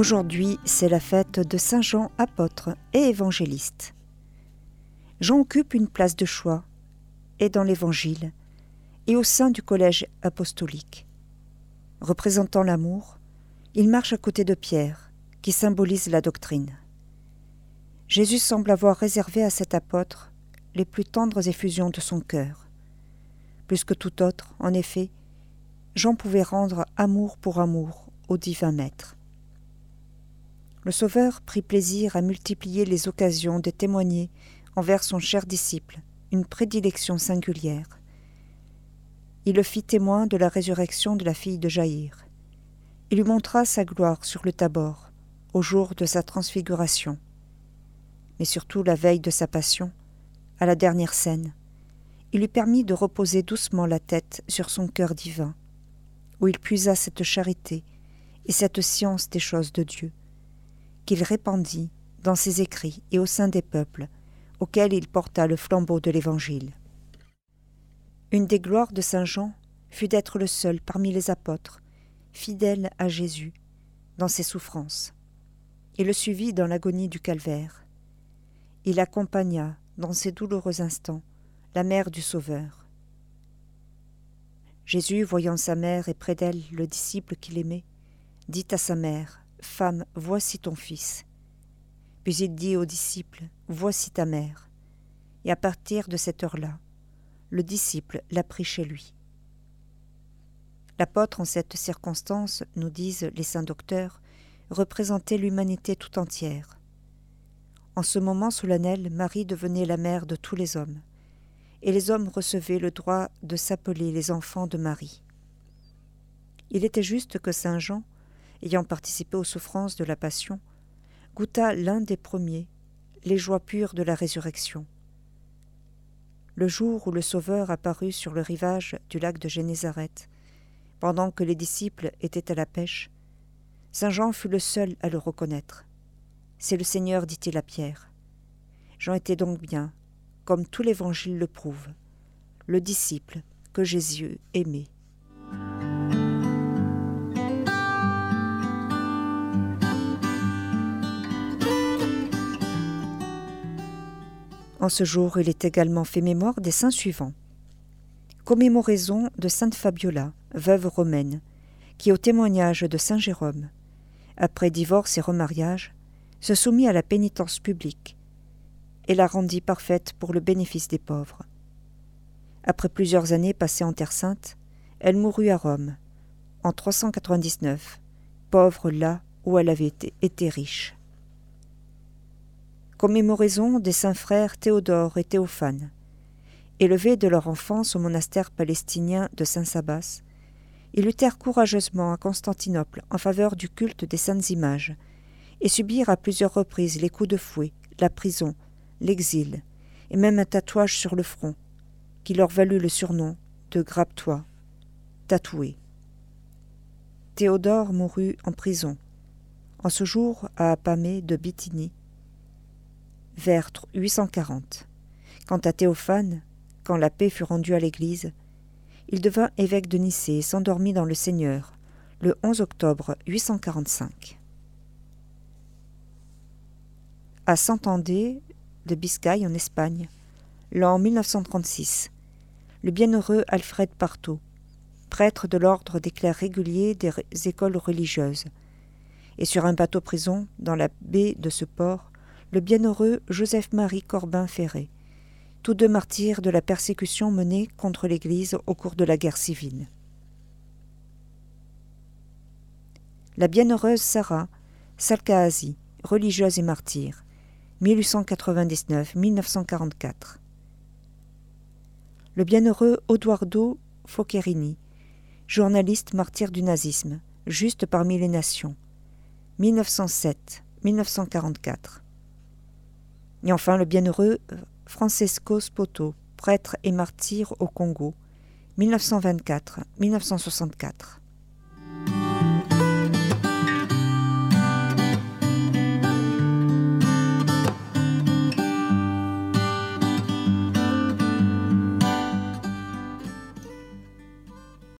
Aujourd'hui, c'est la fête de Saint Jean apôtre et évangéliste. Jean occupe une place de choix, et dans l'Évangile, et au sein du collège apostolique. Représentant l'amour, il marche à côté de Pierre, qui symbolise la doctrine. Jésus semble avoir réservé à cet apôtre les plus tendres effusions de son cœur. Plus que tout autre, en effet, Jean pouvait rendre amour pour amour au divin Maître. Le Sauveur prit plaisir à multiplier les occasions de témoigner envers son cher disciple une prédilection singulière. Il le fit témoin de la résurrection de la fille de Jaïr. Il lui montra sa gloire sur le Tabor, au jour de sa transfiguration, mais surtout la veille de sa passion, à la dernière scène. Il lui permit de reposer doucement la tête sur son cœur divin, où il puisa cette charité et cette science des choses de Dieu qu'il répandit dans ses écrits et au sein des peuples auxquels il porta le flambeau de l'Évangile. Une des gloires de Saint Jean fut d'être le seul parmi les apôtres, fidèle à Jésus, dans ses souffrances. Il le suivit dans l'agonie du calvaire. Il accompagna, dans ces douloureux instants, la mère du Sauveur. Jésus, voyant sa mère et près d'elle le disciple qu'il aimait, dit à sa mère Femme, voici ton fils. Puis il dit aux disciples, Voici ta mère. Et à partir de cette heure-là, le disciple l'a pris chez lui. L'apôtre, en cette circonstance, nous disent les saints docteurs, représentait l'humanité tout entière. En ce moment solennel, Marie devenait la mère de tous les hommes, et les hommes recevaient le droit de s'appeler les enfants de Marie. Il était juste que Saint Jean, ayant participé aux souffrances de la Passion, goûta l'un des premiers les joies pures de la résurrection. Le jour où le Sauveur apparut sur le rivage du lac de Génézareth, pendant que les disciples étaient à la pêche, Saint Jean fut le seul à le reconnaître. C'est le Seigneur, dit-il à Pierre. Jean était donc bien, comme tout l'Évangile le prouve, le disciple que Jésus aimait. En ce jour, il est également fait mémoire des saints suivants. Commémoraison de Sainte Fabiola, veuve romaine, qui, au témoignage de Saint Jérôme, après divorce et remariage, se soumit à la pénitence publique et la rendit parfaite pour le bénéfice des pauvres. Après plusieurs années passées en Terre Sainte, elle mourut à Rome, en 399, pauvre là où elle avait été, riche commémoraison des saints frères Théodore et Théophane. Élevés de leur enfance au monastère palestinien de Saint-Sabas, ils luttèrent courageusement à Constantinople en faveur du culte des saintes images, et subirent à plusieurs reprises les coups de fouet, la prison, l'exil, et même un tatouage sur le front, qui leur valut le surnom de Grabtois, tatoué. Théodore mourut en prison. En ce jour, à Apamée de Bithynie, vers 840. Quant à Théophane, quand la paix fut rendue à l'Église, il devint évêque de Nicée et s'endormit dans le Seigneur le 11 octobre 845. À Santandé de Biscaye en Espagne, l'an 1936, le bienheureux Alfred Partot, prêtre de l'ordre des clercs réguliers des écoles religieuses, et sur un bateau-prison dans la baie de ce port, le bienheureux Joseph-Marie Corbin Ferré, tous deux martyrs de la persécution menée contre l'Église au cours de la guerre civile. La bienheureuse Sarah Salkahazi, religieuse et martyre, 1899-1944. Le bienheureux Odoardo Foccherini, journaliste martyr du nazisme, juste parmi les nations, 1907-1944. Et enfin le bienheureux Francesco Spoto, prêtre et martyr au Congo, 1924-1964.